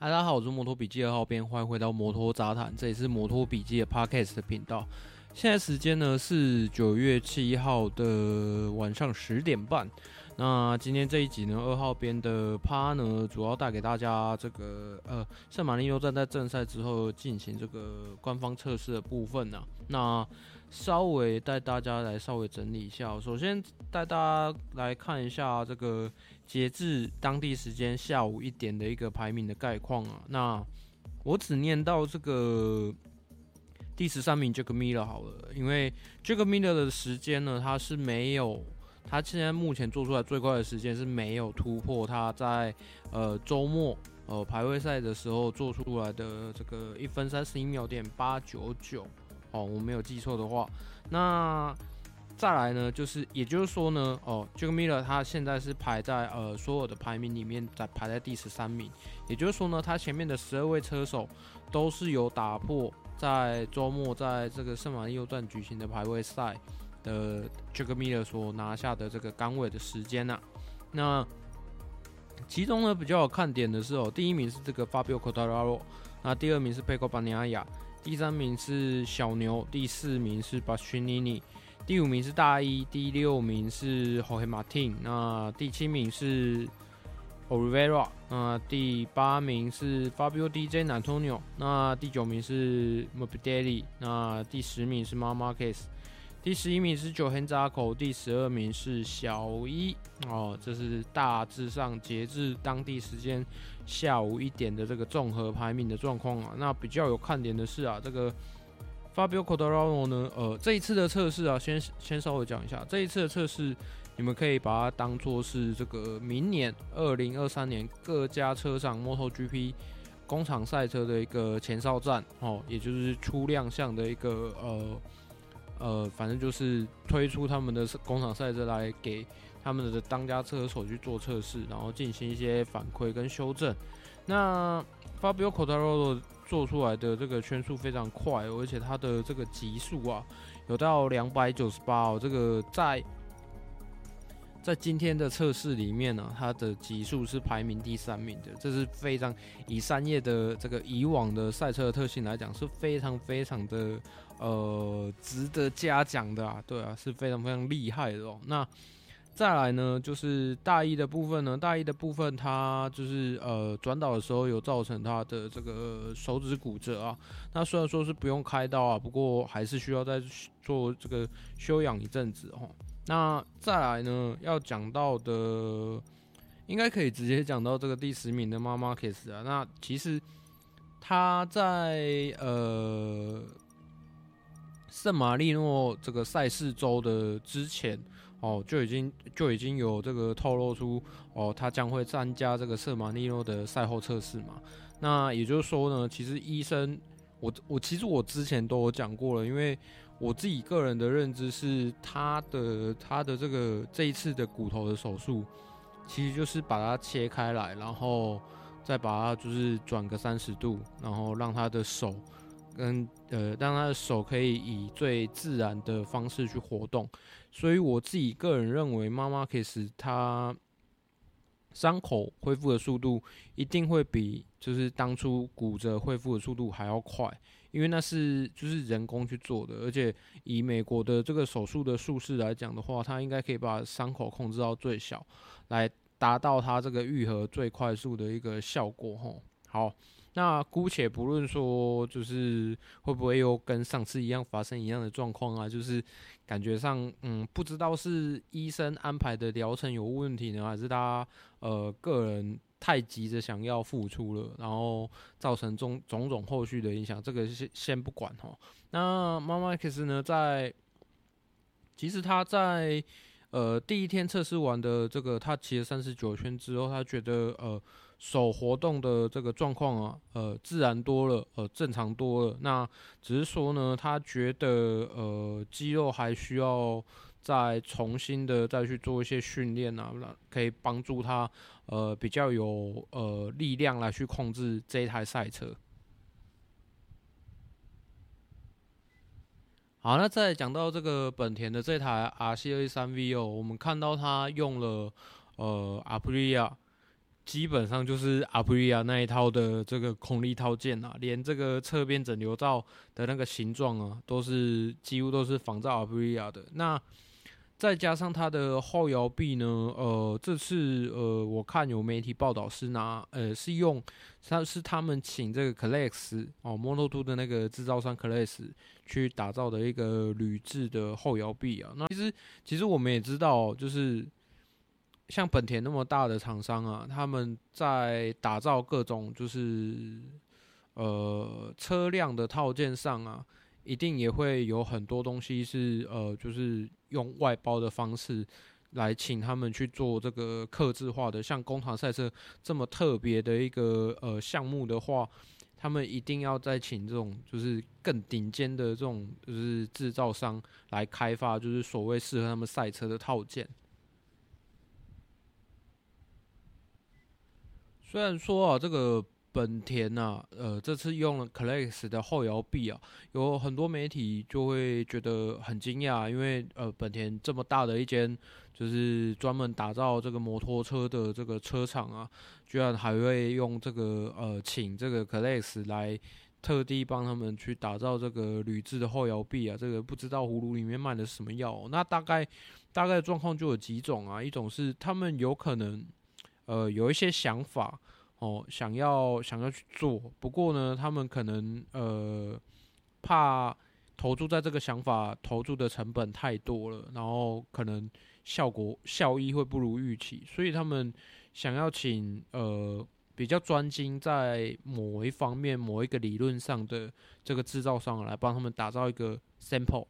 大家好，我是摩托笔记二号编，欢迎回到摩托杂谈，这里是摩托笔记的 Podcast 的频道。现在时间呢是九月七号的晚上十点半。那今天这一集呢，二号编的趴呢，主要带给大家这个呃，圣马力诺站在正赛之后进行这个官方测试的部分呢、那稍微带大家来稍微整理一下，首先带大家来看一下这个截至当地时间下午一点的一个排名的概况啊。那我只念到这个第十三名 Jagmila 好了，因为 Jagmila 的时间呢，他是没有，他现在目前做出来最快的时间是没有突破他在呃周末呃排位赛的时候做出来的这个一分三十一秒点八九九。哦，我没有记错的话，那再来呢，就是也就是说呢，哦，这个 Miller 他现在是排在呃所有的排名里面在排在第十三名，也就是说呢，他前面的十二位车手都是有打破在周末在这个圣马力诺站举行的排位赛的这个 Miller 所拿下的这个杆位的时间呐、啊。那其中呢比较有看点的是哦，第一名是这个 Fabio Quartararo，那第二名是 Pecco Bagnaia。第三名是小牛，第四名是巴斯尼尼，第五名是大一，第六名是 Jorge Martin，那第七名是 Oliveira，那第八名是 Fabio D J Antonio，那第九名是 Morbidelli，那第十名是 Mar Marques，。第十一名是 Johann Zarco，第十二名是小一哦，这是大致上截至当地时间下午一点的这个综合排名的状况啊。那比较有看点的是啊，这个 Fabio Quartararo 呢，呃，这一次的测试啊，先先稍微讲一下，这一次的测试，你们可以把它当做是这个明年二零二三年各家车厂 MotoGP 工厂赛车的一个前哨战哦，也就是初亮相的一个呃。呃，反正就是推出他们的工厂赛车来给他们的当家车手去做测试，然后进行一些反馈跟修正。那 Fabio Cotaro 做出来的这个圈速非常快，而且它的这个极速啊，有到两百九十八哦，这个在。在今天的测试里面呢、它的极速是排名第三名的，这是非常以三叶的这个以往的赛车特性来讲，是非常非常的呃值得嘉奖的啊，对啊，是非常非常厉害的哦。那再来呢，就是大一的部分呢，大一的部分它就是呃转导的时候有造成他的这个手指骨折啊，那虽然说是不用开刀啊，不过还是需要再做这个休养一阵子哦。那再来呢，要讲到的，应该可以直接讲到这个第十名的 Marc Marquez 啊。那其实他在呃圣马力诺这个赛事周的之前哦，就已经就已经有这个透露出哦，他将会参加这个圣马力诺的赛后测试嘛。那也就是说呢，其实医生，我我其实我之前都有讲过了，因为。我自己个人的认知是，他的他的这个这一次的骨头的手术，其实就是把它切开来，然后再把它就是转个三十度，然后让他的手跟呃让他的手可以以最自然的方式去活动。所以我自己个人认为，妈妈可以使他伤口恢复的速度一定会比就是当初骨折恢复的速度还要快。因为那是就是人工去做的，而且以美国的这个手术的术式来讲的话，他应该可以把伤口控制到最小，来达到他这个愈合最快速的一个效果。吼，好，那姑且不论说就是会不会又跟上次一样发生一样的状况啊，就是感觉上，嗯，不知道是医生安排的疗程有问题呢，还是他呃个人。太急着想要复出了，然后造成种种种后续的影响，这个先先不管哈。那妈妈 X 呢，在其实他在呃第一天测试完的这个他骑了三十九圈之后，他觉得呃手活动的这个状况啊，呃自然多了，呃正常多了。那只是说呢，他觉得呃肌肉还需要。再重新的再去做一些训练啊，可以帮助他呃比较有呃力量来去控制这一台赛车。好，那再讲到这个本田的这台 RC 二三 V 哦，我们看到它用了呃 Aprilia 基本上就是阿普利亚那一套的这个空力套件啊，连这个侧边整流罩的那个形状啊，都是几乎都是仿照阿普利亚的。那再加上它的后摇臂呢，呃，这次呃，我看有媒体报道是拿呃是用，他是他们请这个 Kalex 哦，Moto2 的那个制造商 Kalex 去打造的一个铝制的后摇臂啊。那其实其实我们也知道，就是。像本田那么大的厂商啊，他们在打造各种就是呃车辆的套件上啊，一定也会有很多东西是呃就是用外包的方式来请他们去做这个客制化的。像工厂赛车这么特别的一个呃项目的话，他们一定要再请这种就是更顶尖的这种就是制造商来开发，就是所谓适合他们赛车的套件。虽然说啊，这个本田呐、啊，呃，这次用了 Kalex 的后摇臂啊，有很多媒体就会觉得很惊讶，因为呃，本田这么大的一间就是专门打造这个摩托车的这个车厂啊，居然还会用这个呃，请这个 Kalex 来特地帮他们去打造这个铝制的后摇臂啊，这个不知道葫芦里面卖的是什么药、那大概大概状况就有几种啊，一种是他们有可能。呃，有一些想法哦，想要想要去做，不过呢，他们可能呃怕投注在这个想法投注的成本太多了，然后可能效果效益会不如预期，所以他们想要请呃比较专精在某一方面、某一个理论上的这个制造商来帮他们打造一个 sample，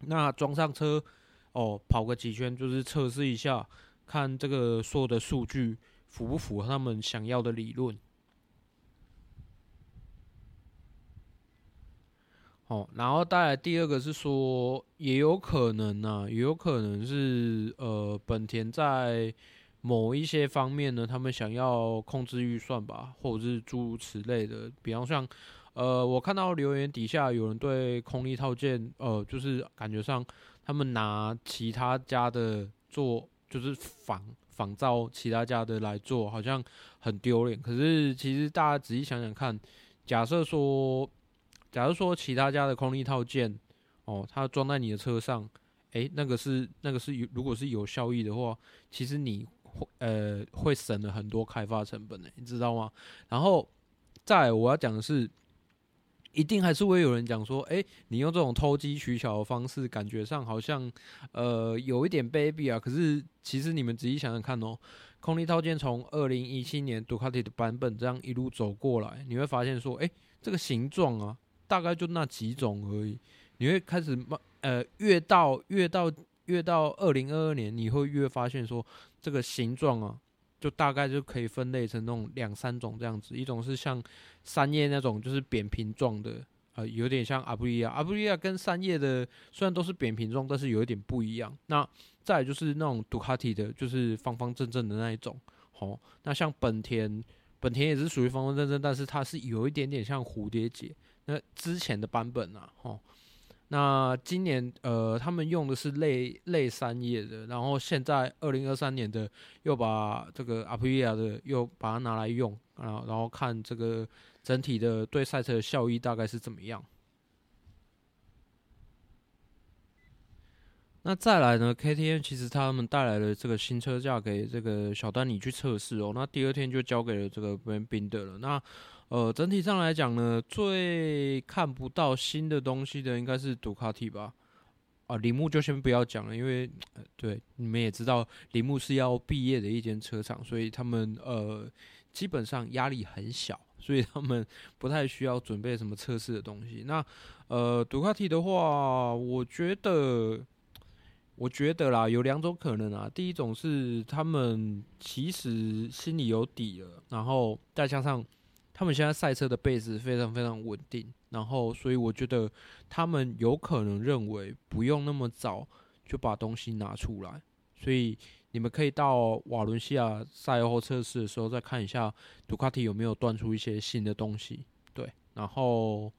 那装上车哦，跑个几圈就是测试一下。看这个所有的数据符不符合他们想要的理论？哦，然后带来第二个是说，也有可能呢、也有可能是呃，本田在某一些方面呢，他们想要控制预算吧，或者是诸如此类的。比方像呃，我看到留言底下有人对空力套件，呃，就是感觉上他们拿其他家的做。就是仿仿造其他家的来做，好像很丢脸。可是其实大家仔细想想看，假设说，假如说其他家的空力套件，哦，它装在你的车上，诶，那个是那个是有，如果是有效益的话，其实你会呃会省了很多开发成本的，你知道吗？然后再我要讲的是。一定还是会有人讲说，哎、你用这种投机取巧的方式，感觉上好像，呃，有一点卑鄙啊。可是其实你们仔细想想看哦，空力套件从二零一七年杜卡迪的版本这样一路走过来，你会发现说，哎、欸，这个形状啊，大概就那几种而已。你会开始慢，呃，越到越到越到二零二二年，你会越发现说，这个形状啊。就大概就可以分类成那种两三种这样子，一种是像三叶那种，就是扁平状的，呃，有点像阿布利亚。阿布利亚跟三叶的虽然都是扁平状，但是有一点不一样。那再就是那种杜卡迪的，就是方方正正的那一种。哦，那像本田，本田也是属于方方正正，但是它是有一点点像蝴蝶结。那之前的版本啊，哦。那今年呃，他们用的是类类三叶的，然后现在二零二三年的又把这个阿普利亚的又把它拿来用啊，然后看这个整体的对赛车的效益大概是怎么样。那再来呢，KTM 其实他们带来了这个新车架给这个小丹尼去测试哦，那第二天就交给了这个 Brad Binder 了。那呃，整体上来讲呢，最看不到新的东西的应该是杜卡迪吧？啊，铃木就先不要讲了，因为、对你们也知道，铃木是要毕业的一间车厂，所以他们呃基本上压力很小，所以他们不太需要准备什么测试的东西。那呃，杜卡迪的话，我觉得，我觉得啦，有两种可能啊。第一种是他们其实心里有底了，然后再加上。他们现在赛车的 base 非常非常稳定，然后所以我觉得他们有可能认为不用那么早就把东西拿出来，所以你们可以到瓦伦西亚赛后测试的时候再看一下杜卡迪有没有端出一些新的东西。对，然后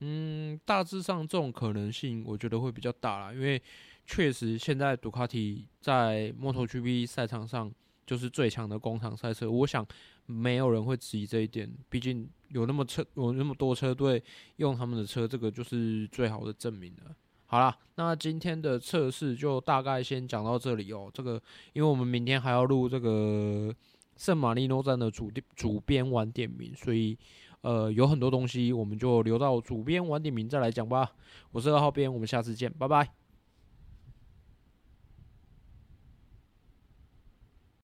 嗯，大致上这种可能性我觉得会比较大啦，因为确实现在杜卡迪在 MotoGP 赛场上就是最强的工厂赛车。我想没有人会质疑这一点，毕竟有那么车有那么多车队用他们的车，这个就是最好的证明了。好啦，那今天的测试就大概先讲到这里哦。这个，因为我们明天还要录这个圣马力诺站的主主编晚点名，所以呃有很多东西我们就留到主编晚点名再来讲吧。我是二号编，我们下次见，拜拜。